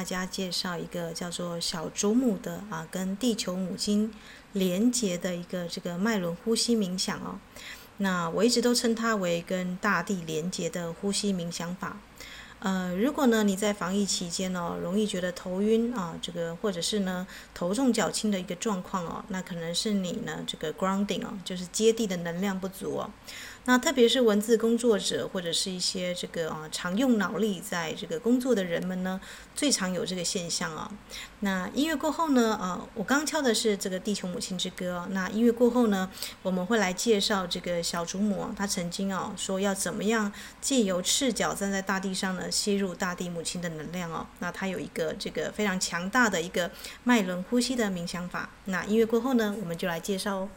大家介绍一个叫做小祖母的啊，跟地球母亲连接的一个这个脉轮呼吸冥想哦。那我一直都称它为跟大地连接的呼吸冥想法。呃，如果呢你在防疫期间哦，容易觉得头晕啊，这个或者是呢头重脚轻的一个状况哦，那可能是你呢这个 grounding 哦，就是接地的能量不足哦。那特别是文字工作者或者是一些这个啊常用脑力在这个工作的人们呢，最常有这个现象啊。那音乐过后呢，啊，我刚敲的是这个《地球母亲之歌》。那音乐过后呢，我们会来介绍这个小祖母，她曾经啊说要怎么样借由赤脚站在大地上呢，吸入大地母亲的能量哦。那她有一个这个非常强大的一个脉轮呼吸的冥想法。那音乐过后呢，我们就来介绍哦。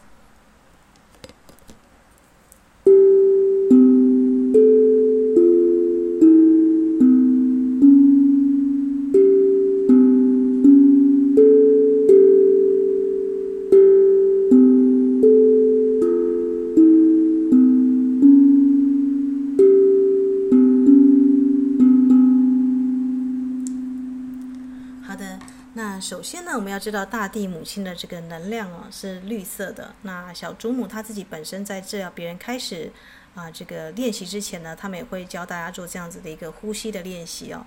要知道大地母亲的这个能量哦是绿色的。那小祖母她自己本身在治疗别人开始啊这个练习之前呢，他们也会教大家做这样子的一个呼吸的练习哦。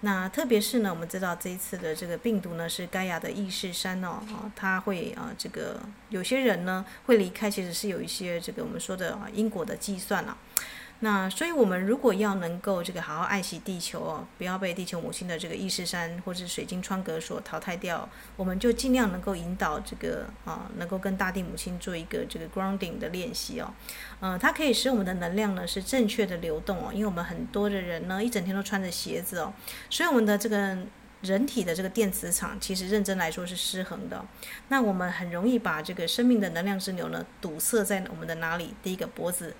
那特别是呢，我们知道这一次的这个病毒呢是盖亚的意识山哦啊，它会啊这个有些人呢会离开，其实是有一些这个我们说的啊因果的计算了。那所以，我们如果要能够这个好好爱惜地球哦，不要被地球母亲的这个意识山或是水晶窗格所淘汰掉，我们就尽量能够引导这个啊，能够跟大地母亲做一个这个 grounding 的练习哦。呃，它可以使我们的能量呢是正确的流动哦，因为我们很多的人呢一整天都穿着鞋子哦，所以我们的这个人体的这个电磁场其实认真来说是失衡的。那我们很容易把这个生命的能量之流呢堵塞在我们的哪里？第一个脖子。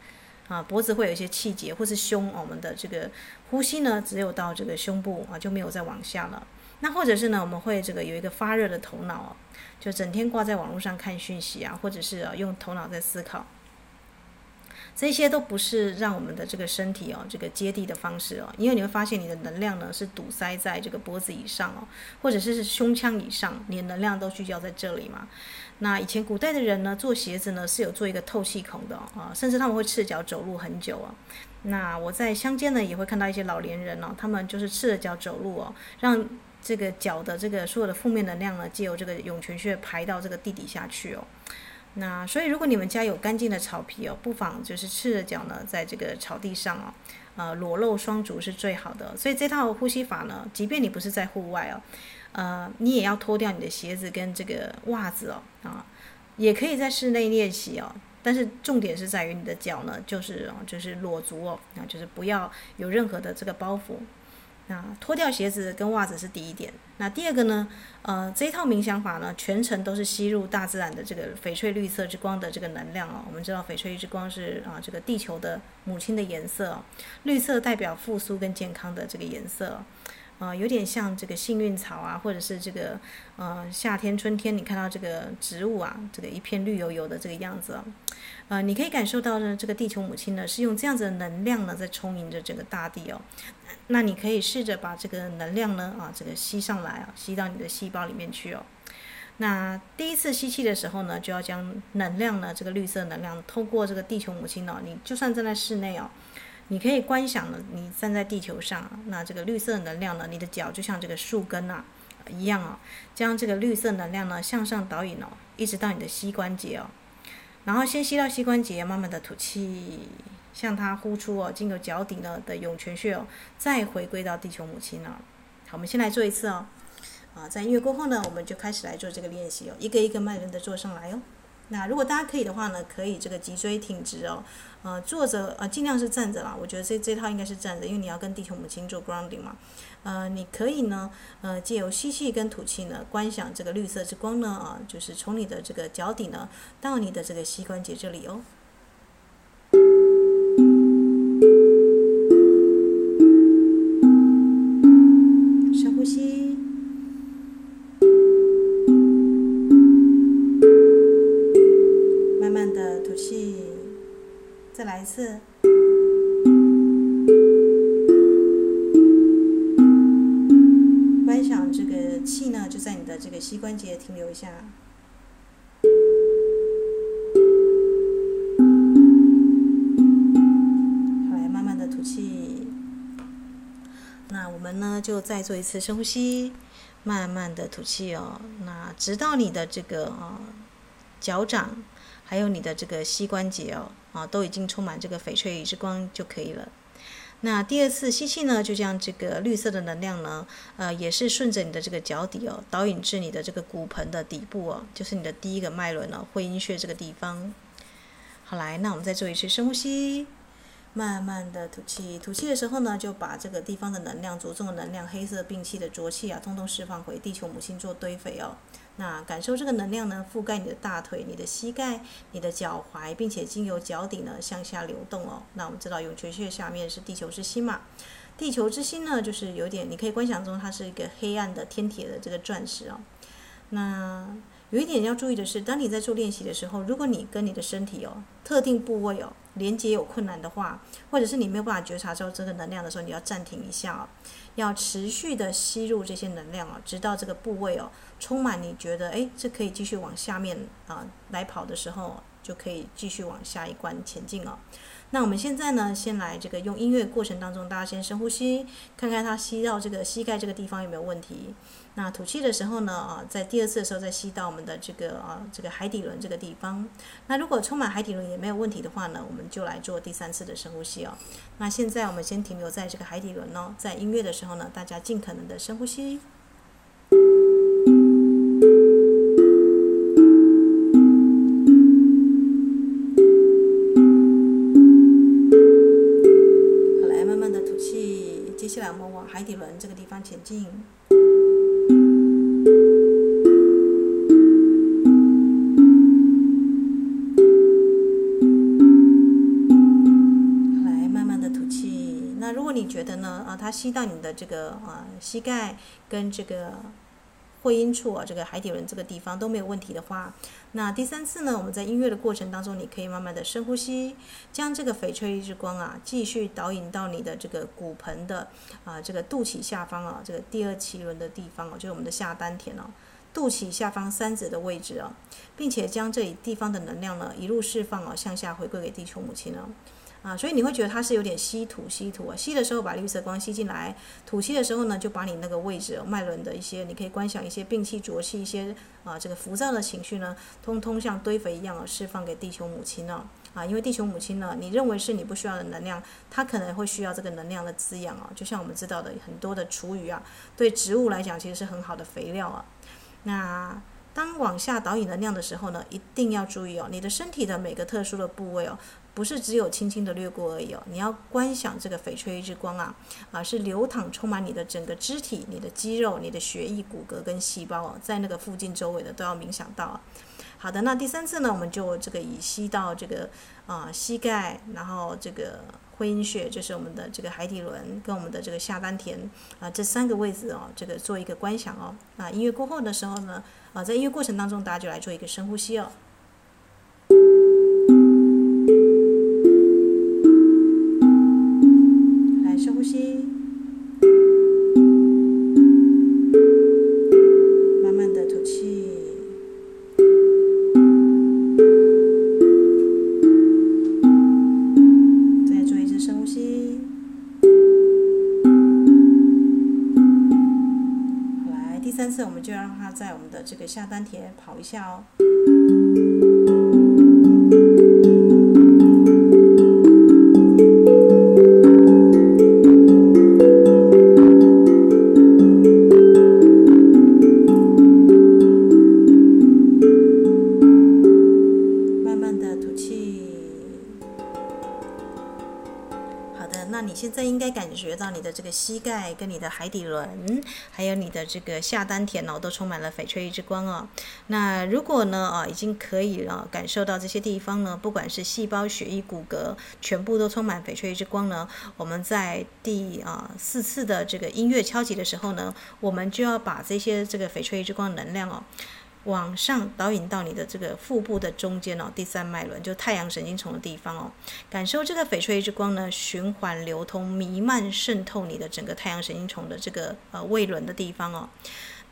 啊，脖子会有一些气节，或是胸，我们的这个呼吸呢，只有到这个胸部啊，就没有再往下了。那或者是呢，我们会这个有一个发热的头脑，就整天挂在网络上看讯息啊，或者是啊用头脑在思考。这些都不是让我们的这个身体哦，这个接地的方式哦，因为你会发现你的能量呢是堵塞在这个脖子以上哦，或者是胸腔以上，你的能量都聚焦在这里嘛。那以前古代的人呢，做鞋子呢是有做一个透气孔的啊，甚至他们会赤脚走路很久啊。那我在乡间呢也会看到一些老年人哦，他们就是赤着脚走路哦，让这个脚的这个所有的负面能量呢，借由这个涌泉穴排到这个地底下去哦。那所以，如果你们家有干净的草皮哦，不妨就是赤着脚呢，在这个草地上哦，呃，裸露双足是最好的。所以这套呼吸法呢，即便你不是在户外哦，呃，你也要脱掉你的鞋子跟这个袜子哦，啊，也可以在室内练习哦。但是重点是在于你的脚呢，就是，就是裸足哦，啊，就是不要有任何的这个包袱。那脱掉鞋子跟袜子是第一点。那第二个呢？呃，这一套冥想法呢，全程都是吸入大自然的这个翡翠绿色之光的这个能量哦。我们知道翡翠之光是啊，这个地球的母亲的颜色。绿色代表复苏跟健康的这个颜色。呃，有点像这个幸运草啊，或者是这个呃夏天、春天，你看到这个植物啊，这个一片绿油油的这个样子哦，呃，你可以感受到呢，这个地球母亲呢是用这样子的能量呢在充盈着整个大地哦。那你可以试着把这个能量呢啊，这个吸上来啊，吸到你的细胞里面去哦。那第一次吸气的时候呢，就要将能量呢，这个绿色能量透过这个地球母亲哦，你就算站在室内哦。你可以观想呢，你站在地球上，那这个绿色能量呢，你的脚就像这个树根呐、啊、一样啊，将这个绿色能量呢向上导引哦，一直到你的膝关节哦，然后先吸到膝关节，慢慢的吐气，向它呼出哦，经由脚底呢的涌泉穴哦，再回归到地球母亲了。好，我们先来做一次哦，啊，在音乐过后呢，我们就开始来做这个练习哦，一个一个慢慢的做上来哦。那如果大家可以的话呢，可以这个脊椎挺直哦，呃，坐着呃，尽量是站着啦。我觉得这这套应该是站着，因为你要跟地球母亲做 grounding 嘛。呃，你可以呢，呃，借由吸气跟吐气呢，观想这个绿色之光呢，啊、就是从你的这个脚底呢，到你的这个膝关节这里哦。深呼吸，慢慢的吐气再来一次。气呢，就在你的这个膝关节停留一下。好，来慢慢的吐气。那我们呢，就再做一次深呼吸，慢慢的吐气哦。那直到你的这个啊脚掌，还有你的这个膝关节哦，啊都已经充满这个翡翠之光就可以了。那第二次吸气呢，就将这个绿色的能量呢，呃，也是顺着你的这个脚底哦，导引至你的这个骨盆的底部哦，就是你的第一个脉轮哦，会阴穴这个地方。好，来，那我们再做一次深呼吸，慢慢的吐气。吐气的时候呢，就把这个地方的能量、着重的能量、黑色病气的浊气啊，通通释放回地球母亲做堆肥哦。那感受这个能量呢，覆盖你的大腿、你的膝盖、你的脚踝，并且经由脚底呢向下流动哦。那我们知道涌泉穴下面是地球之心嘛？地球之心呢，就是有点你可以观想中它是一个黑暗的天铁的这个钻石哦。那有一点要注意的是，当你在做练习的时候，如果你跟你的身体哦特定部位哦连接有困难的话，或者是你没有办法觉察到这个能量的时候，你要暂停一下哦。要持续的吸入这些能量哦，直到这个部位哦充满，你觉得哎，这可以继续往下面啊来跑的时候，就可以继续往下一关前进哦。那我们现在呢，先来这个用音乐过程当中，大家先深呼吸，看看它吸到这个膝盖这个地方有没有问题。那吐气的时候呢，啊，在第二次的时候再吸到我们的这个啊这个海底轮这个地方。那如果充满海底轮也没有问题的话呢，我们就来做第三次的深呼吸哦。那现在我们先停留在这个海底轮哦，在音乐的时候呢，大家尽可能的深呼吸。来，慢慢的吐气。那如果你觉得呢，啊，它吸到你的这个啊膝盖跟这个。会阴处啊，这个海底轮这个地方都没有问题的话，那第三次呢，我们在音乐的过程当中，你可以慢慢的深呼吸，将这个翡翠之光啊，继续导引到你的这个骨盆的啊，这个肚脐下方啊，这个第二脐轮的地方哦，就是我们的下丹田哦，肚脐下方三指的位置哦，并且将这一地方的能量呢，一路释放哦，向下回归给地球母亲哦。啊所以你会觉得它是有点吸吐吸吐啊，吸的时候把绿色光吸进来，吐气的时候呢，就把你那个位置脉轮的一些，你可以观想一些病气浊气一些啊，这个浮躁的情绪呢，通通像堆肥一样啊，释放给地球母亲呢啊，因为地球母亲呢，你认为是你不需要的能量，它可能会需要这个能量的滋养啊，就像我们知道的很多的厨余啊，对植物来讲其实是很好的肥料啊，那。当往下导引能量的时候呢，一定要注意哦，你的身体的每个特殊的部位哦，不是只有轻轻的掠过而已哦，你要观想这个翡翠之光啊，啊是流淌充满你的整个肢体、你的肌肉、你的血液、骨骼跟细胞哦，在那个附近周围的都要冥想到。好的，那第三次呢，我们就这个以吸到这个啊膝盖，然后这个。会阴穴就是我们的这个海底轮，跟我们的这个下丹田啊，这三个位置哦，这个做一个观想哦。那音乐过后的时候呢，啊，在音乐过程当中，大家就来做一个深呼吸哦。丹田跑一下哦。膝盖跟你的海底轮，还有你的这个下丹田哦，都充满了翡翠之光哦。那如果呢啊，已经可以了感受到这些地方呢，不管是细胞、血液、骨骼，全部都充满翡翠之光呢，我们在第啊四次的这个音乐敲击的时候呢，我们就要把这些这个翡翠之光能量哦。往上导引到你的这个腹部的中间哦，第三脉轮就太阳神经丛的地方哦，感受这个翡翠之光呢，循环流通、弥漫渗透你的整个太阳神经丛的这个呃胃轮的地方哦。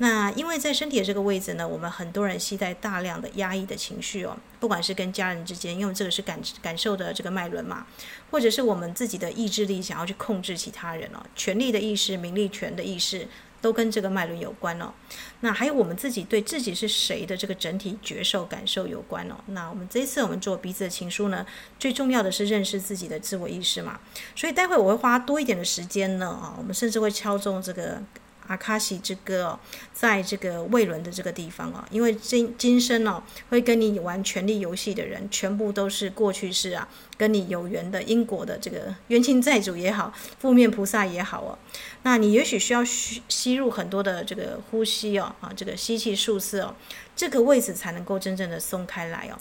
那因为在身体的这个位置呢，我们很多人携带大量的压抑的情绪哦，不管是跟家人之间，因为这个是感感受的这个脉轮嘛，或者是我们自己的意志力想要去控制其他人哦，权力的意识、名利权的意识。都跟这个脉轮有关哦，那还有我们自己对自己是谁的这个整体觉受感受有关哦。那我们这一次我们做鼻子的情书呢，最重要的是认识自己的自我意识嘛。所以待会我会花多一点的时间呢啊，我们甚至会敲中这个。阿卡西之歌哦，在这个胃轮的这个地方哦，因为今今生哦，会跟你玩权力游戏的人，全部都是过去式啊，跟你有缘的因果的这个冤亲债主也好，负面菩萨也好哦，那你也许需要吸吸入很多的这个呼吸哦，啊，这个吸气数次哦，这个位置才能够真正的松开来哦。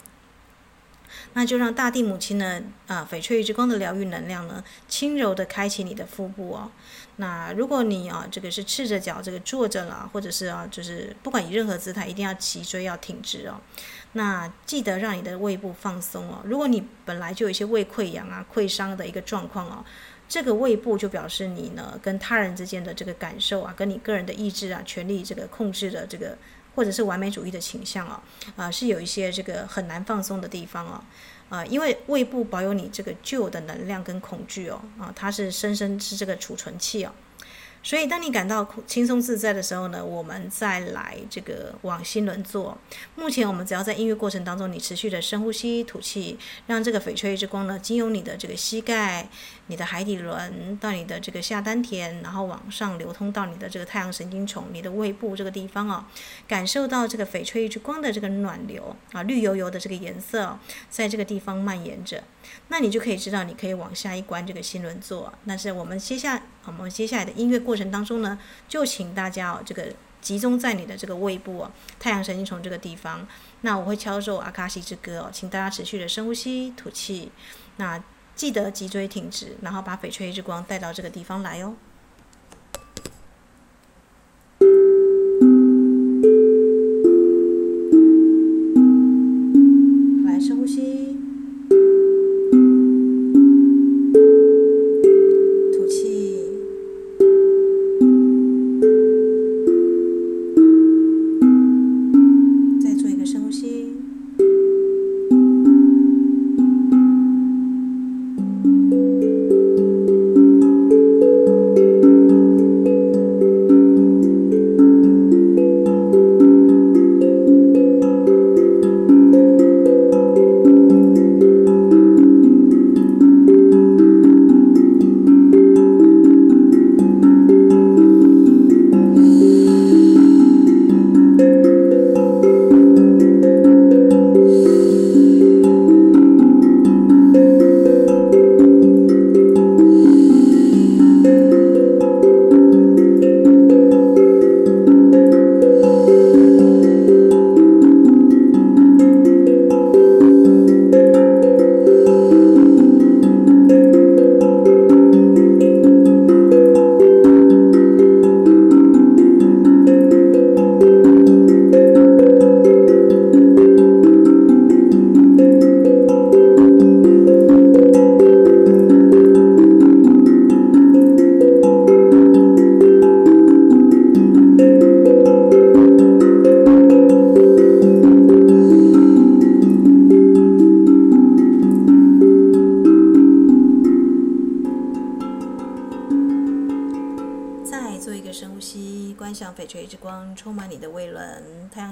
那就让大地母亲呢，啊，翡翠之光的疗愈能量呢，轻柔的开启你的腹部哦。那如果你啊，这个是赤着脚这个坐着了，或者是啊，就是不管以任何姿态，一定要脊椎要挺直哦。那记得让你的胃部放松哦。如果你本来就有一些胃溃疡啊、溃伤的一个状况哦，这个胃部就表示你呢跟他人之间的这个感受啊，跟你个人的意志啊、权力这个控制的这个，或者是完美主义的倾向哦，啊，是有一些这个很难放松的地方哦。啊，因为胃部保有你这个旧的能量跟恐惧哦，啊，它是深深是这个储存器哦。所以，当你感到轻松自在的时候呢，我们再来这个往心轮做。目前，我们只要在音乐过程当中，你持续的深呼吸、吐气，让这个翡翠之光呢，经由你的这个膝盖、你的海底轮到你的这个下丹田，然后往上流通到你的这个太阳神经丛、你的胃部这个地方哦，感受到这个翡翠之光的这个暖流啊，绿油油的这个颜色，在这个地方蔓延着。那你就可以知道，你可以往下一关这个心轮做。但是我们接下我们接下来的音乐过程当中呢，就请大家哦，这个集中在你的这个胃部哦，太阳神经丛这个地方。那我会敲奏阿卡西之歌哦，请大家持续的深呼吸、吐气。那记得脊椎挺直，然后把翡翠日光带到这个地方来哦。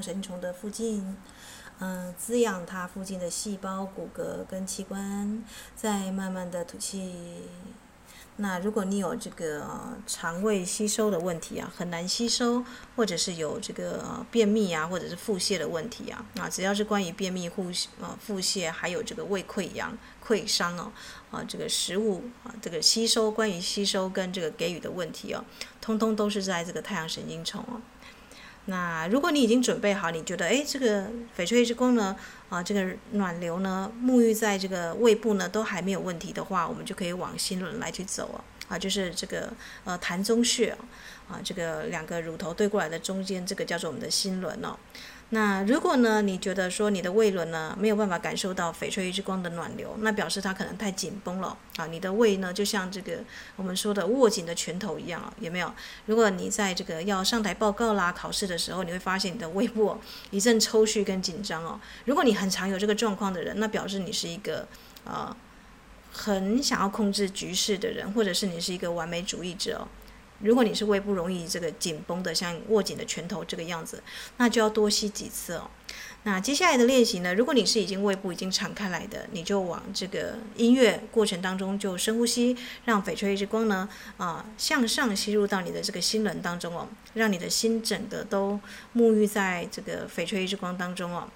神虫的附近，嗯，滋养它附近的细胞、骨骼跟器官，再慢慢的吐气。那如果你有这个肠胃吸收的问题啊，很难吸收，或者是有这个便秘啊，或者是腹泻的问题啊，啊，只要是关于便秘、腹呃腹泻，还有这个胃溃疡、溃伤哦，啊，这个食物啊，这个吸收，关于吸收跟这个给予的问题哦，通通都是在这个太阳神经丛哦。那如果你已经准备好，你觉得哎，这个翡翠之宫呢，啊，这个暖流呢，沐浴在这个胃部呢，都还没有问题的话，我们就可以往心轮来去走啊，啊，就是这个呃膻中穴啊，这个两个乳头对过来的中间，这个叫做我们的心轮哦。那如果呢，你觉得说你的胃轮呢没有办法感受到翡翠之光的暖流，那表示它可能太紧绷了啊。你的胃呢就像这个我们说的握紧的拳头一样啊，有没有？如果你在这个要上台报告啦、考试的时候，你会发现你的胃部一阵抽搐跟紧张哦。如果你很常有这个状况的人，那表示你是一个啊很想要控制局势的人，或者是你是一个完美主义者哦。如果你是胃部容易这个紧绷的，像握紧的拳头这个样子，那就要多吸几次哦。那接下来的练习呢，如果你是已经胃部已经敞开来的，你就往这个音乐过程当中就深呼吸，让翡翠之光呢啊向上吸入到你的这个心轮当中哦，让你的心整个都沐浴在这个翡翠之光当中哦。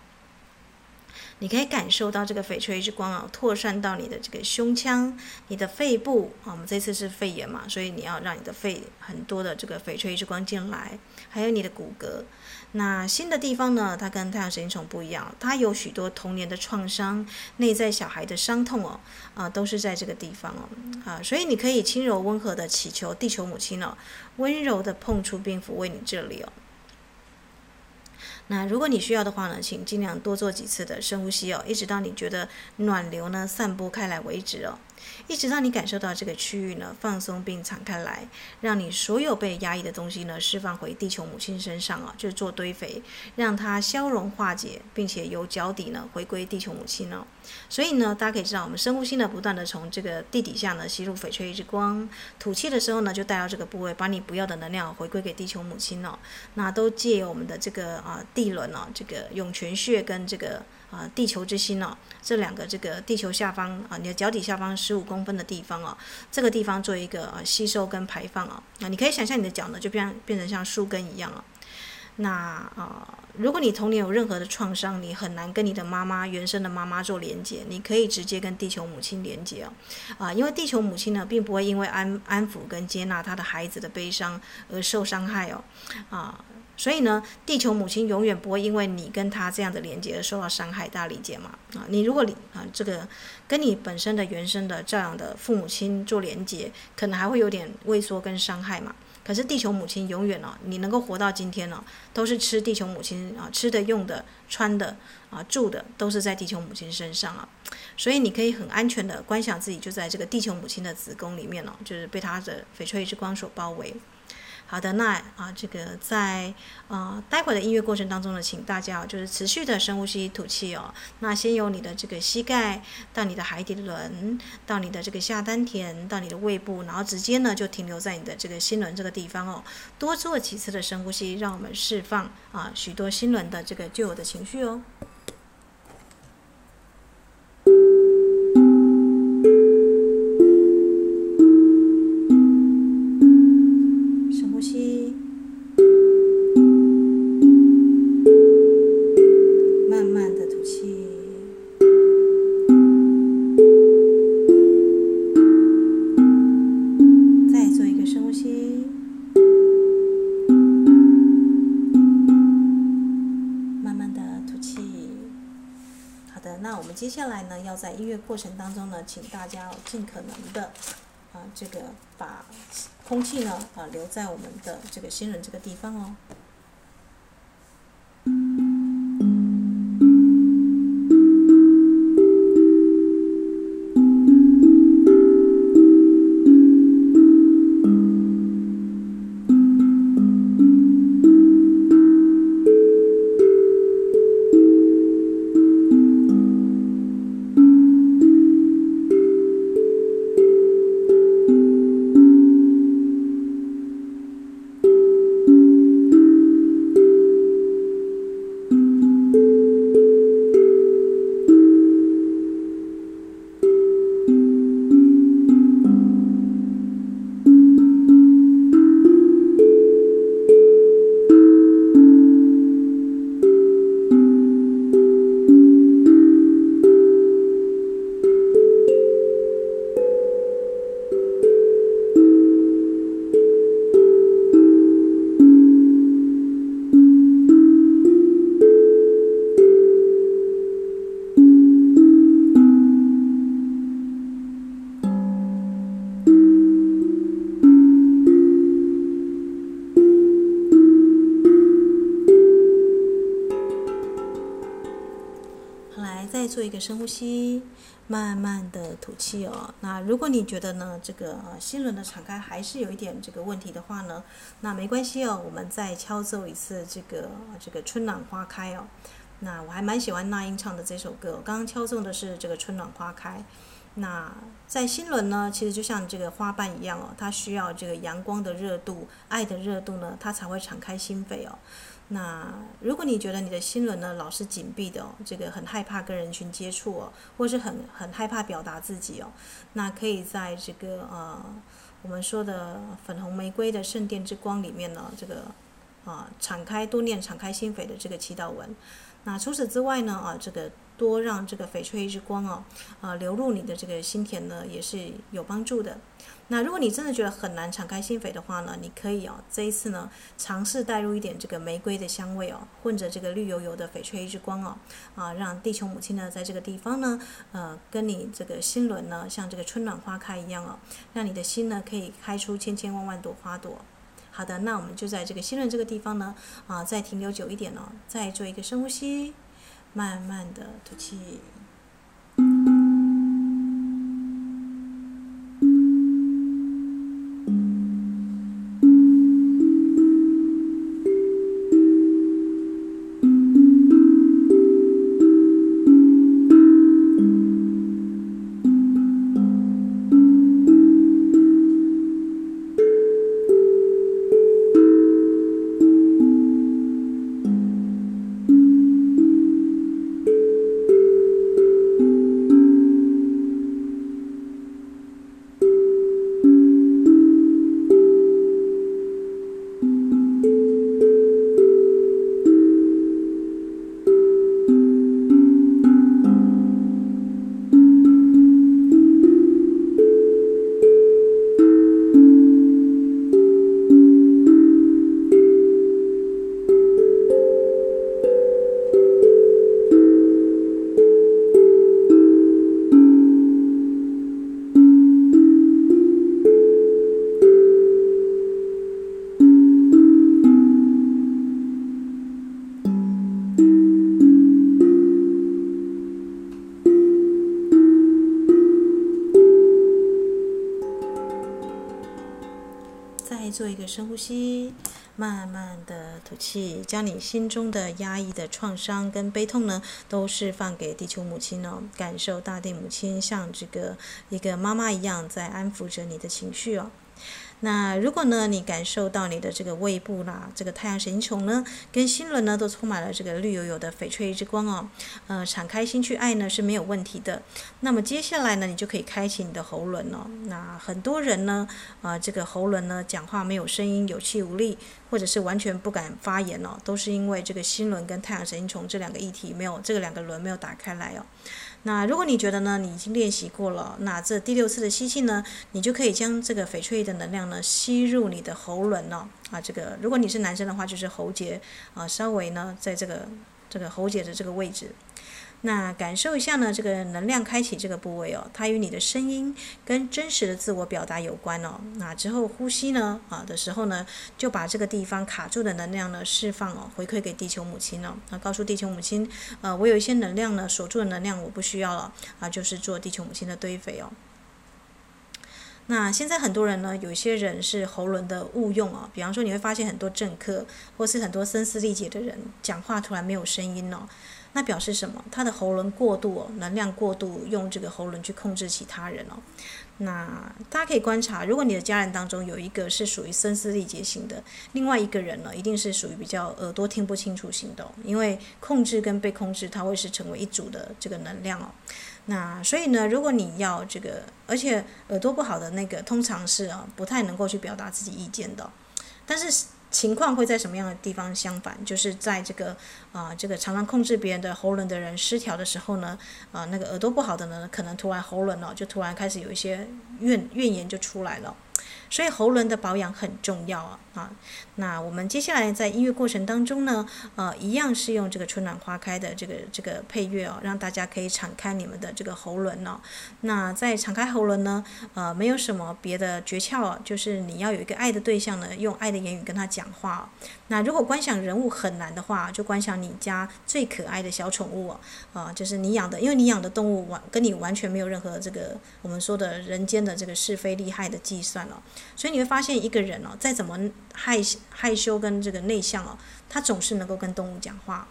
你可以感受到这个翡翠之光啊，扩散到你的这个胸腔、你的肺部啊。我们这次是肺炎嘛，所以你要让你的肺很多的这个翡翠之光进来，还有你的骨骼。那新的地方呢，它跟太阳神经丛不一样，它有许多童年的创伤、内在小孩的伤痛哦，啊，都是在这个地方哦，啊，所以你可以轻柔温和的祈求地球母亲哦，温柔的碰触并抚慰你这里哦。那如果你需要的话呢，请尽量多做几次的深呼吸哦，一直到你觉得暖流呢散播开来为止哦。一直让你感受到这个区域呢放松并敞开来，让你所有被压抑的东西呢释放回地球母亲身上啊，就是做堆肥，让它消融化解，并且由脚底呢回归地球母亲哦。所以呢，大家可以知道，我们深呼吸呢，不断的从这个地底下呢吸入翡翠之光，吐气的时候呢，就带到这个部位，把你不要的能量回归给地球母亲哦。那都借由我们的这个啊地轮哦，这个涌泉穴跟这个。啊，地球之心哦，这两个这个地球下方啊，你的脚底下方十五公分的地方哦，这个地方做一个啊吸收跟排放哦。那你可以想象你的脚呢，就变变成像树根一样哦。那啊，如果你童年有任何的创伤，你很难跟你的妈妈原生的妈妈做连接，你可以直接跟地球母亲连接哦。啊，因为地球母亲呢，并不会因为安安抚跟接纳她的孩子的悲伤而受伤害哦。啊。所以呢，地球母亲永远不会因为你跟她这样的连接而受到伤害，大家理解吗？啊，你如果你啊这个跟你本身的原生的这样的父母亲做连接，可能还会有点畏缩跟伤害嘛。可是地球母亲永远哦，你能够活到今天呢，都是吃地球母亲啊吃的、用的、穿的啊住的，都是在地球母亲身上啊。所以你可以很安全的观想自己就在这个地球母亲的子宫里面哦，就是被她的翡翠之光所包围。好的，那啊，这个在啊待会的音乐过程当中呢，请大家就是持续的深呼吸吐气哦。那先由你的这个膝盖到你的海底轮，到你的这个下丹田，到你的胃部，然后直接呢就停留在你的这个心轮这个地方哦。多做几次的深呼吸，让我们释放啊许多心轮的这个旧有的情绪哦。过程当中呢，请大家尽可能的啊，这个把空气呢啊留在我们的这个心轮这个地方哦。深呼吸，慢慢的吐气哦。那如果你觉得呢，这个心轮的敞开还是有一点这个问题的话呢，那没关系哦，我们再敲奏一次这个这个春暖花开哦。那我还蛮喜欢那英唱的这首歌，刚刚敲奏的是这个春暖花开。那在心轮呢，其实就像这个花瓣一样哦，它需要这个阳光的热度、爱的热度呢，它才会敞开心扉哦。那如果你觉得你的心轮呢老是紧闭的哦，这个很害怕跟人群接触哦，或是很很害怕表达自己哦，那可以在这个呃我们说的粉红玫瑰的圣殿之光里面呢，这个啊、敞开多念敞开心扉的这个祈祷文。那除此之外呢，啊，这个多让这个翡翠之光哦，啊，流入你的这个心田呢，也是有帮助的。那如果你真的觉得很难敞开心扉的话呢，你可以哦，这一次呢，尝试带入一点这个玫瑰的香味哦，混着这个绿油油的翡翠之光哦，啊，让地球母亲呢，在这个地方呢，呃，跟你这个心轮呢，像这个春暖花开一样哦，让你的心呢，可以开出千千万万朵花朵。好的，那我们就在这个心轮这个地方呢，啊，再停留久一点呢，再做一个深呼吸，慢慢的吐气。将你心中的压抑的创伤跟悲痛呢，都释放给地球母亲哦，感受大地母亲像这个一个妈妈一样在安抚着你的情绪哦。那如果呢，你感受到你的这个胃部啦，这个太阳神经丛呢，跟心轮呢，都充满了这个绿油油的翡翠之光哦，呃，敞开心去爱呢是没有问题的。那么接下来呢，你就可以开启你的喉轮哦。那很多人呢，啊、呃，这个喉轮呢，讲话没有声音，有气无力，或者是完全不敢发言哦，都是因为这个心轮跟太阳神经丛这两个议题没有，这个两个轮没有打开来哦。那如果你觉得呢，你已经练习过了，那这第六次的吸气呢，你就可以将这个翡翠的能量呢吸入你的喉轮哦，啊，这个如果你是男生的话，就是喉结啊，稍微呢在这个这个喉结的这个位置。那感受一下呢，这个能量开启这个部位哦，它与你的声音跟真实的自我表达有关哦。那之后呼吸呢，啊的时候呢，就把这个地方卡住的能量呢释放哦，回馈给地球母亲哦。那告诉地球母亲，呃，我有一些能量呢，锁住的能量我不需要了啊，就是做地球母亲的堆肥哦。那现在很多人呢，有一些人是喉轮的误用哦，比方说你会发现很多政客或是很多声嘶力竭的人讲话突然没有声音哦。那表示什么？他的喉轮过度哦，能量过度，用这个喉轮去控制其他人哦。那大家可以观察，如果你的家人当中有一个是属于声嘶力竭型的，另外一个人呢，一定是属于比较耳朵听不清楚型的。因为控制跟被控制，它会是成为一组的这个能量哦。那所以呢，如果你要这个，而且耳朵不好的那个，通常是啊，不太能够去表达自己意见的。但是。情况会在什么样的地方相反？就是在这个啊、这个常常控制别人的喉咙的人失调的时候呢，啊、那个耳朵不好的呢，可能突然喉咙哦，就突然开始有一些怨怨言就出来了。所以喉轮的保养很重要啊啊。那我们接下来在音乐过程当中呢，呃，一样是用这个春暖花开的这个这个配乐哦，让大家可以敞开你们的这个喉轮哦。那在敞开喉轮呢，呃，没有什么别的诀窍啊，就是你要有一个爱的对象呢，用爱的言语跟他讲话。那如果观想人物很难的话，就观想你家最可爱的小宠物啊，啊，就是你养的，因为你养的动物完跟你完全没有任何这个我们说的人间的这个是非利害的计算了，所以你会发现一个人哦，再怎么害害羞跟这个内向哦，他总是能够跟动物讲话，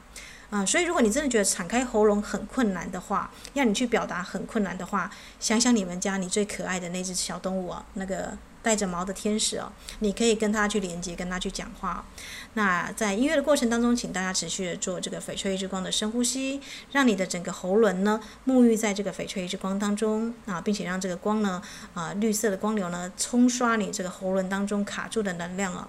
啊，所以如果你真的觉得敞开喉咙很困难的话，要你去表达很困难的话，想想你们家你最可爱的那只小动物啊，那个。带着毛的天使哦，你可以跟他去连接，跟他去讲话。那在音乐的过程当中，请大家持续的做这个翡翠之光的深呼吸，让你的整个喉轮呢沐浴在这个翡翠之光当中啊，并且让这个光呢啊绿色的光流呢冲刷你这个喉轮当中卡住的能量啊。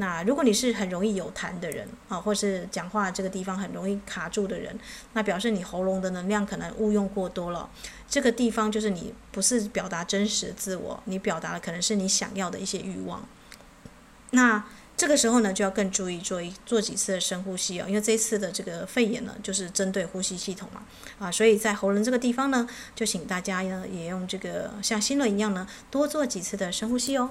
那如果你是很容易有痰的人啊，或是讲话这个地方很容易卡住的人，那表示你喉咙的能量可能误用过多了。这个地方就是你不是表达真实的自我，你表达的可能是你想要的一些欲望。那这个时候呢，就要更注意做一做几次深呼吸哦，因为这次的这个肺炎呢，就是针对呼吸系统嘛，啊，所以在喉咙这个地方呢，就请大家呢也用这个像心轮一样呢，多做几次的深呼吸哦。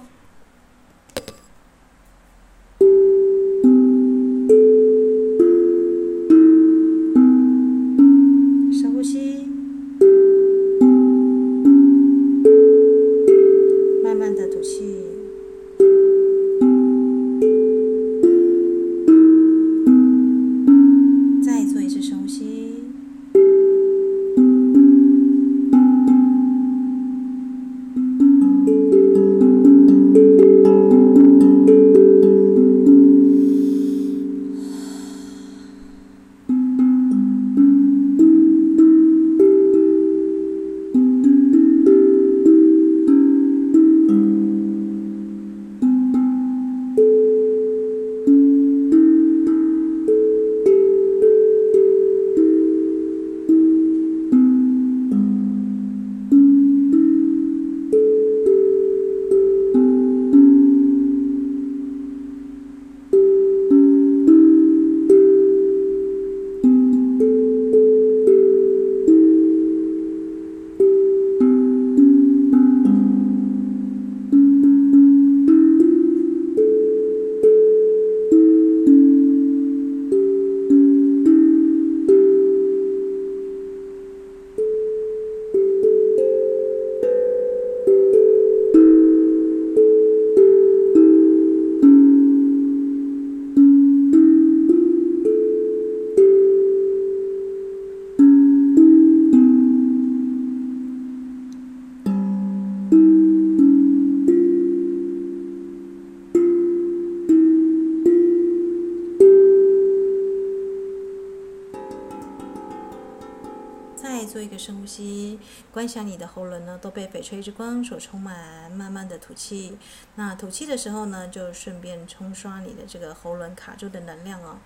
观想你的喉咙呢都被翡翠之光所充满，慢慢的吐气。那吐气的时候呢，就顺便冲刷你的这个喉咙卡住的能量哦。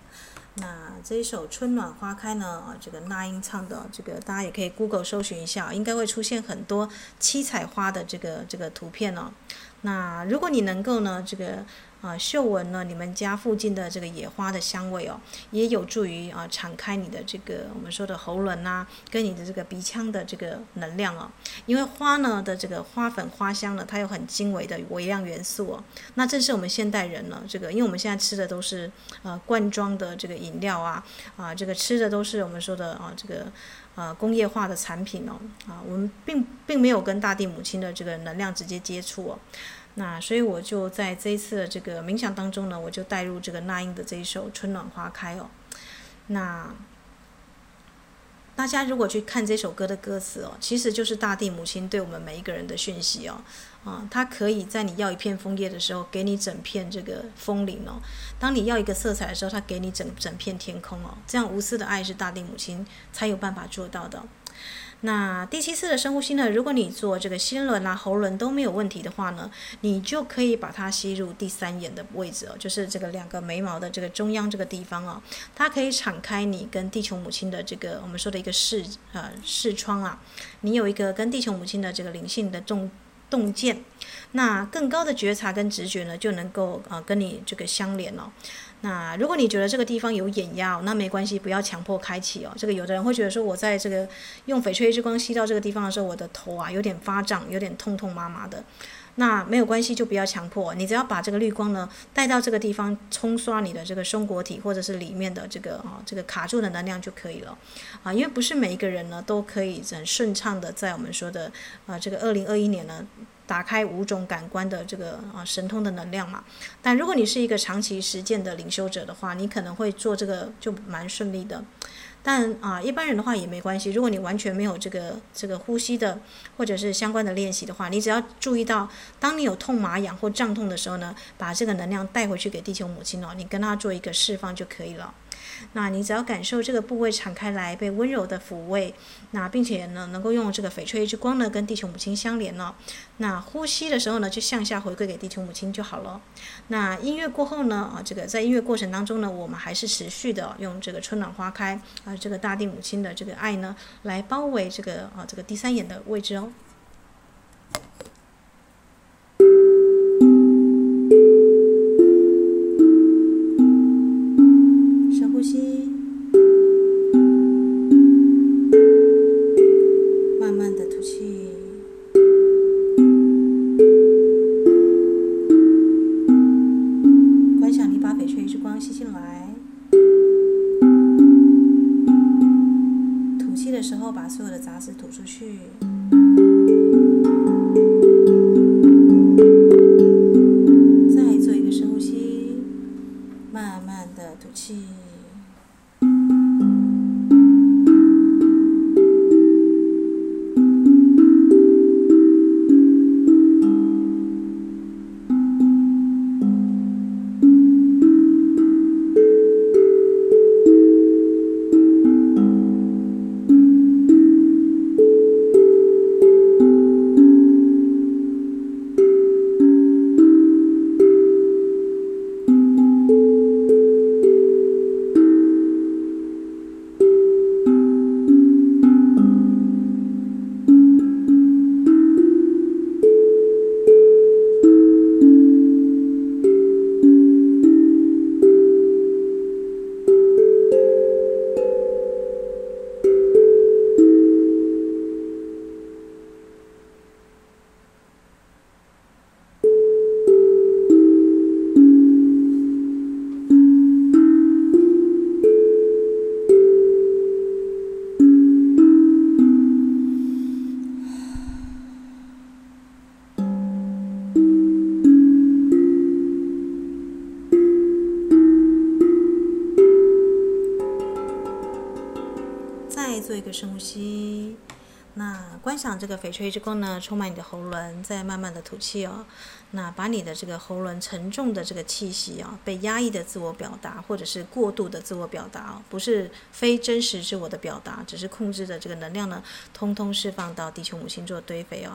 那这一首《春暖花开》呢，啊，这个那英唱的，这个大家也可以 Google 搜寻一下，应该会出现很多七彩花的这个这个图片哦。那如果你能够呢，这个。啊，嗅闻呢，你们家附近的这个野花的香味哦，也有助于啊敞开你的这个我们说的喉轮呐、跟你的这个鼻腔的这个能量哦。因为花呢的这个花粉花香呢，它有很精微的微量元素哦。那正是我们现代人呢，这个因为我们现在吃的都是呃罐装的这个饮料啊，啊这个吃的都是我们说的啊这个呃工业化的产品哦，啊我们并并没有跟大地母亲的这个能量直接接触哦。那所以我就在这一次的这个冥想当中呢，我就带入这个那英的这一首《春暖花开》哦。那大家如果去看这首歌的歌词哦，其实就是大地母亲对我们每一个人的讯息哦。啊，它可以在你要一片枫叶的时候，给你整片这个枫林哦；当你要一个色彩的时候，它给你整整片天空哦。这样无私的爱是大地母亲才有办法做到的。那第七次的深呼吸呢，如果你做这个心轮啊、喉轮都没有问题的话呢，你就可以把它吸入第三眼的位置哦，就是这个两个眉毛的这个中央这个地方哦，它可以敞开你跟地球母亲的这个我们说的一个视呃视窗啊，你有一个跟地球母亲的这个灵性的洞洞见。那更高的觉察跟直觉呢，就能够、呃、跟你这个相连了。那如果你觉得这个地方有眼压，那没关系，不要强迫开启哦。这个有的人会觉得说，我在这个用翡翠之光吸到这个地方的时候，我的头啊有点发胀，有点痛痛麻麻的。那没有关系，就不要强迫。你只要把这个绿光呢带到这个地方，冲刷你的这个松果体或者是里面的这个啊这个卡住的能量就可以了。啊，因为不是每一个人呢都可以很顺畅的在我们说的啊这个二零二一年呢。打开五种感官的这个啊神通的能量嘛，但如果你是一个长期实践的领修者的话，你可能会做这个就蛮顺利的。但啊一般人的话也没关系，如果你完全没有这个这个呼吸的或者是相关的练习的话，你只要注意到当你有痛麻痒或胀痛的时候呢，把这个能量带回去给地球母亲哦，你跟她做一个释放就可以了。那你只要感受这个部位敞开来，被温柔的抚慰，那并且呢，能够用这个翡翠之光呢，跟地球母亲相连了。那呼吸的时候呢，就向下回归给地球母亲就好了。那音乐过后呢，啊，这个在音乐过程当中呢，我们还是持续的用这个春暖花开啊，这个大地母亲的这个爱呢，来包围这个啊这个第三眼的位置哦。一个深呼吸，那观想这个翡翠之光呢，充满你的喉轮，再慢慢的吐气哦。那把你的这个喉轮沉重的这个气息啊，被压抑的自我表达，或者是过度的自我表达啊，不是非真实自我的表达，只是控制的这个能量呢，通通释放到地球母亲做堆肥哦。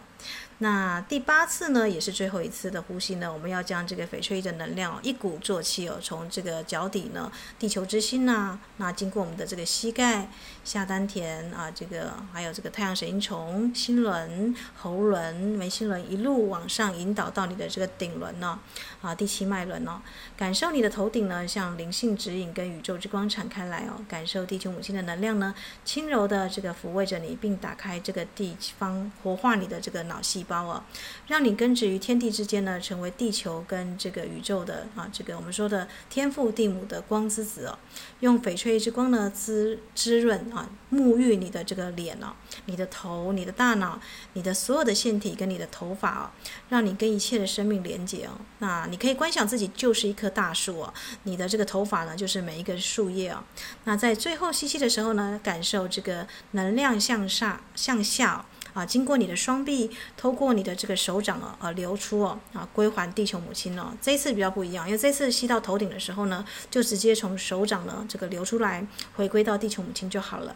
那第八次呢，也是最后一次的呼吸呢，我们要将这个翡翠的能量一鼓作气哦，从这个脚底呢，地球之心呐、那经过我们的这个膝盖、下丹田啊，这个还有这个太阳神经丛、心轮、喉轮、眉心轮，一路往上引导到你的这个顶轮呢，啊，第七脉轮哦，感受你的头顶呢，像灵性指引跟宇宙之光敞开来哦，感受地球母亲的能量呢，轻柔的这个抚慰着你，并打开这个地方，活化你的这个脑细胞。哦，让你根植于天地之间呢，成为地球跟这个宇宙的啊，这个我们说的天父地母的光之子哦，用翡翠之光呢滋滋润啊，沐浴你的这个脸哦，你的头、你的大脑、你的所有的腺体跟你的头发哦，让你跟一切的生命连接哦。那你可以观想自己就是一棵大树哦，你的这个头发呢就是每一个树叶哦。那在最后吸气的时候呢，感受这个能量向上向下。啊，经过你的双臂，透过你的这个手掌啊，呃，流出哦，啊，归还地球母亲哦。这一次比较不一样，因为这次吸到头顶的时候呢，就直接从手掌呢这个流出来，回归到地球母亲就好了。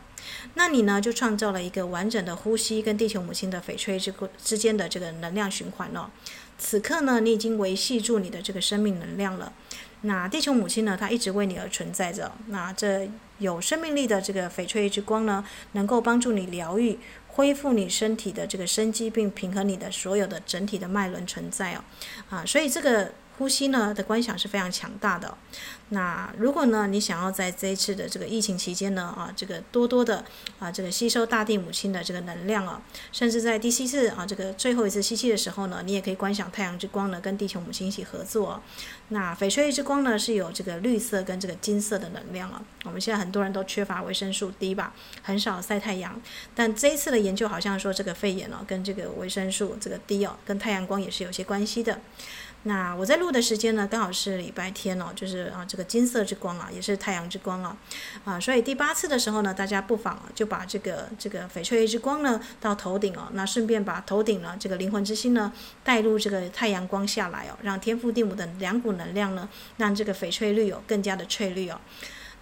那你呢，就创造了一个完整的呼吸跟地球母亲的翡翠之之间的这个能量循环了。此刻呢，你已经维系住你的这个生命能量了。那地球母亲呢，她一直为你而存在着。那这有生命力的这个翡翠之光呢，能够帮助你疗愈、恢复你身体的这个生机，并平衡你的所有的整体的脉轮存在哦。啊，所以这个。呼吸呢的观想是非常强大的。那如果呢，你想要在这一次的这个疫情期间呢，啊，这个多多的啊，这个吸收大地母亲的这个能量啊，甚至在第七次啊，这个最后一次吸气的时候呢，你也可以观想太阳之光呢，跟地球母亲一起合作。那翡翠之光呢，是有这个绿色跟这个金色的能量啊。我们现在很多人都缺乏维生素 D 吧，很少晒太阳。但这一次的研究好像说，这个肺炎哦，跟这个维生素这个 D 哦，跟太阳光也是有些关系的。那我在录的时间呢，刚好是礼拜天哦，就是啊，这个金色之光啊，也是太阳之光啊，啊，所以第八次的时候呢，大家不妨就把这个这个翡翠之光呢到头顶哦，那顺便把头顶呢这个灵魂之心呢带入这个太阳光下来哦，让天父地母的两股能量呢，让这个翡翠绿哦更加的翠绿哦。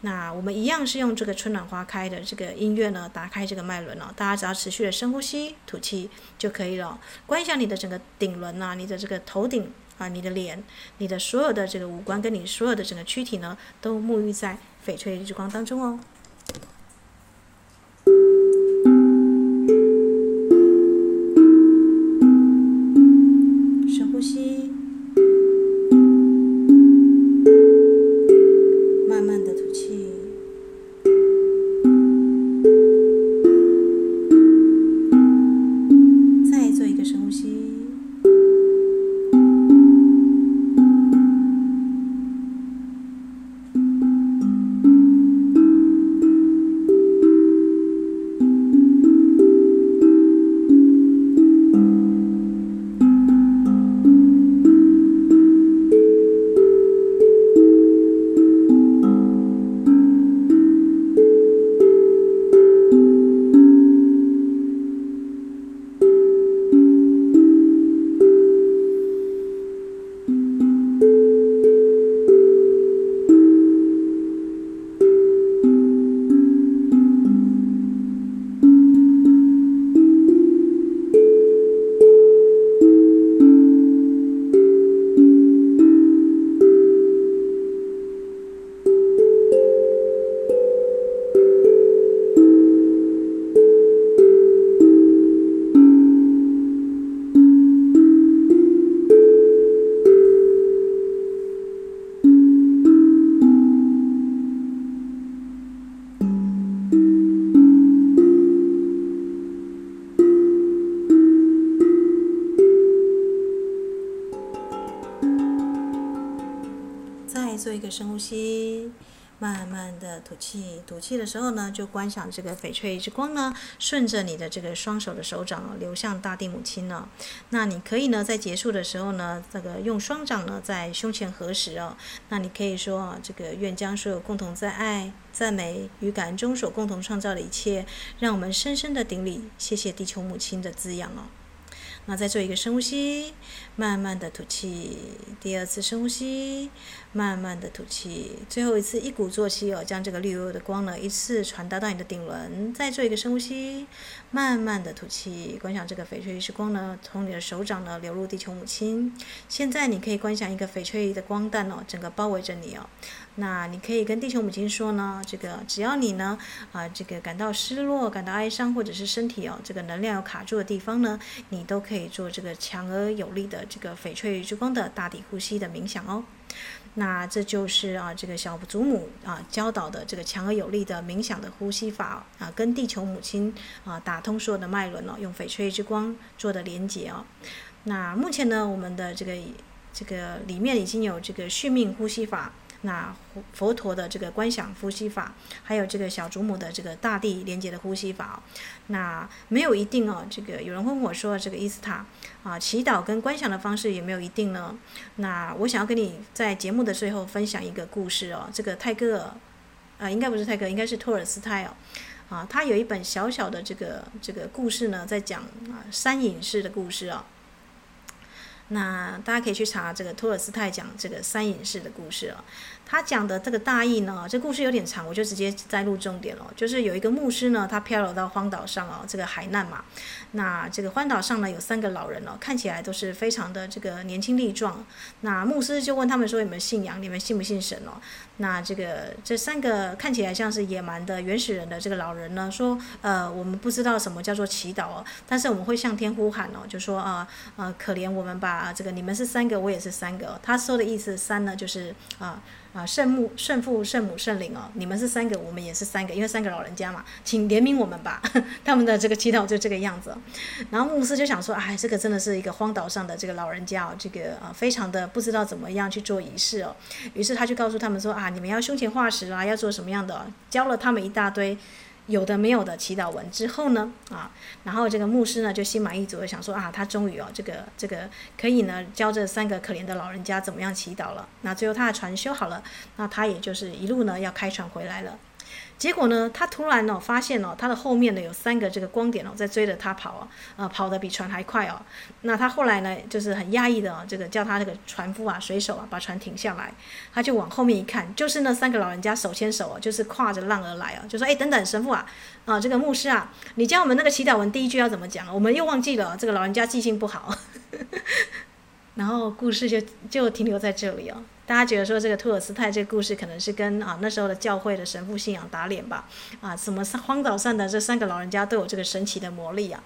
那我们一样是用这个春暖花开的这个音乐呢，打开这个脉轮哦，大家只要持续的深呼吸吐气就可以了。观想你的整个顶轮啊，你的这个头顶。啊，你的脸，你的所有的这个五官，跟你所有的整个躯体呢，都沐浴在翡翠日光当中哦。慢的吐气。吐气的时候呢，就观想这个翡翠之光呢，顺着你的这个双手的手掌流向大地母亲呢。那你可以呢，在结束的时候呢，这个用双掌呢在胸前合十哦。那你可以说啊，这个愿将所有共同在爱、赞美与感恩中所共同创造的一切，让我们深深的顶礼，谢谢地球母亲的滋养哦。那再做一个深呼吸，慢慢的吐气。第二次深呼吸，慢慢的吐气。最后一次一鼓作气哦，将这个绿油油的光呢，一次传达到你的顶轮。再做一个深呼吸，慢慢的吐气。观想这个翡翠之光呢，从你的手掌呢流入地球母亲。现在你可以观想一个翡翠的光弹哦，整个包围着你哦。那你可以跟地球母亲说呢，这个只要你呢，啊，这个感到失落、感到哀伤，或者是身体哦，这个能量有卡住的地方呢，你都可可以做这个强而有力的这个翡翠之光的大底呼吸的冥想哦。那这就是啊，这个小祖母啊教导的这个强而有力的冥想的呼吸法啊，跟地球母亲啊打通所有的脉轮哦，用翡翠之光做的连接哦。那目前呢，我们的这个这个里面已经有这个续命呼吸法。那佛陀的这个观想呼吸法，还有这个小祖母的这个大地连接的呼吸法，那没有一定哦。这个有人问我说，这个伊斯塔啊，祈祷跟观想的方式有没有一定呢？那我想要跟你在节目的最后分享一个故事哦。这个泰戈尔啊，应该不是泰戈尔，应该是托尔斯泰哦。啊，他有一本小小的这个这个故事呢，在讲啊山隐士的故事哦。那大家可以去查这个托尔斯泰讲这个三隐士的故事哦。他讲的这个大意呢，这故事有点长，我就直接摘录重点了。就是有一个牧师呢，他漂流到荒岛上哦，这个海难嘛。那这个荒岛上呢，有三个老人哦，看起来都是非常的这个年轻力壮。那牧师就问他们说：“有没有信仰？你们信不信神哦？”那这个这三个看起来像是野蛮的原始人的这个老人呢，说：“呃，我们不知道什么叫做祈祷哦，但是我们会向天呼喊哦，就说啊呃，可怜我们吧，这个你们是三个，我也是三个。”他说的意思三呢，就是啊。啊，圣母、圣父、圣母、圣灵哦，你们是三个，我们也是三个，因为三个老人家嘛，请怜悯我们吧。他们的这个祈祷就这个样子。然后牧师就想说，哎，这个真的是一个荒岛上的这个老人家哦，这个啊，非常的不知道怎么样去做仪式哦。于是他就告诉他们说，啊，你们要胸前化石啊，要做什么样的，教了他们一大堆。有的没有的祈祷文之后呢，啊，然后这个牧师呢就心满意足的想说啊，他终于哦，这个这个可以呢教这三个可怜的老人家怎么样祈祷了。那最后他的船修好了，那他也就是一路呢要开船回来了。结果呢，他突然哦发现哦，他的后面呢有三个这个光点哦在追着他跑哦，呃，跑得比船还快哦。那他后来呢就是很压抑的哦，这个叫他这个船夫啊、水手啊把船停下来，他就往后面一看，就是那三个老人家手牵手哦，就是跨着浪而来哦，就说哎等等神父啊，啊这个牧师啊，你教我们那个祈祷文第一句要怎么讲？我们又忘记了，这个老人家记性不好。然后故事就就停留在这里哦。大家觉得说这个托尔斯泰这个故事可能是跟啊那时候的教会的神父信仰打脸吧？啊，什么荒岛上的这三个老人家都有这个神奇的魔力啊？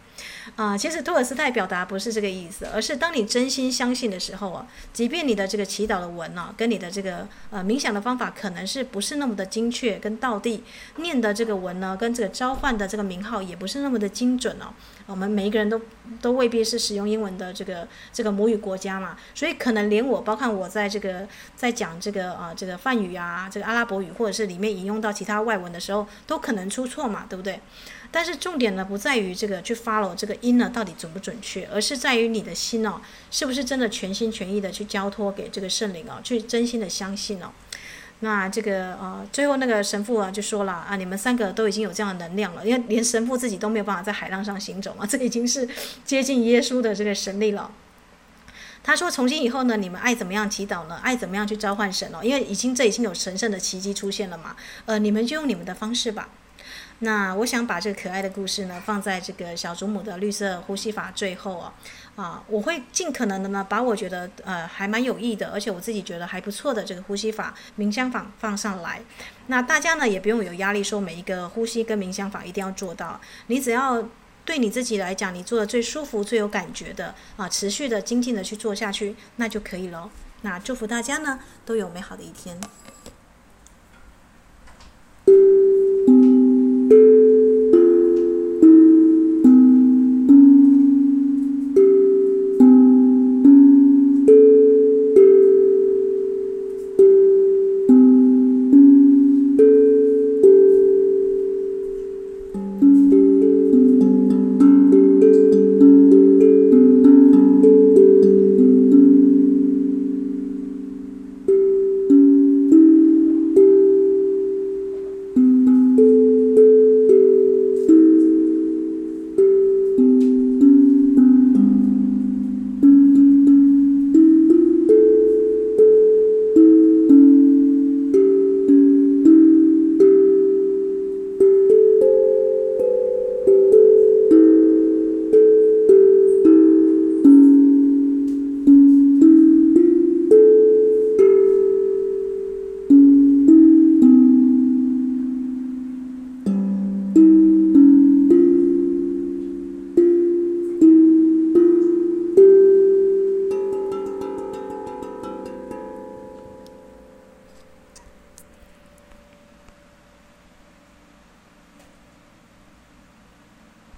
啊，其实托尔斯泰表达不是这个意思，而是当你真心相信的时候啊，即便你的这个祈祷的文啊，跟你的这个呃冥想的方法可能是不是那么的精确跟道地，念的这个文呢，跟这个召唤的这个名号也不是那么的精准哦。我们每一个人都都未必是使用英文的这个这个母语国家嘛，所以可能连我，包括我在这个。在讲这个啊，这个梵语啊，这个阿拉伯语，或者是里面引用到其他外文的时候，都可能出错嘛，对不对？但是重点呢，不在于这个去 follow 这个音呢到底准不准确，而是在于你的心哦，是不是真的全心全意的去交托给这个圣灵哦，去真心的相信哦。那这个呃，最后那个神父啊就说了啊，你们三个都已经有这样的能量了，因为连神父自己都没有办法在海浪上行走嘛，这已经是接近耶稣的这个神力了。他说：“从今以后呢，你们爱怎么样祈祷呢？爱怎么样去召唤神哦？因为已经这已经有神圣的奇迹出现了嘛。呃，你们就用你们的方式吧。那我想把这个可爱的故事呢，放在这个小祖母的绿色呼吸法最后啊啊，我会尽可能的呢，把我觉得呃还蛮有益的，而且我自己觉得还不错的这个呼吸法冥想法放上来。那大家呢也不用有压力，说每一个呼吸跟冥想法一定要做到，你只要。”对你自己来讲，你做的最舒服、最有感觉的啊，持续的、精进的去做下去，那就可以了。那祝福大家呢，都有美好的一天。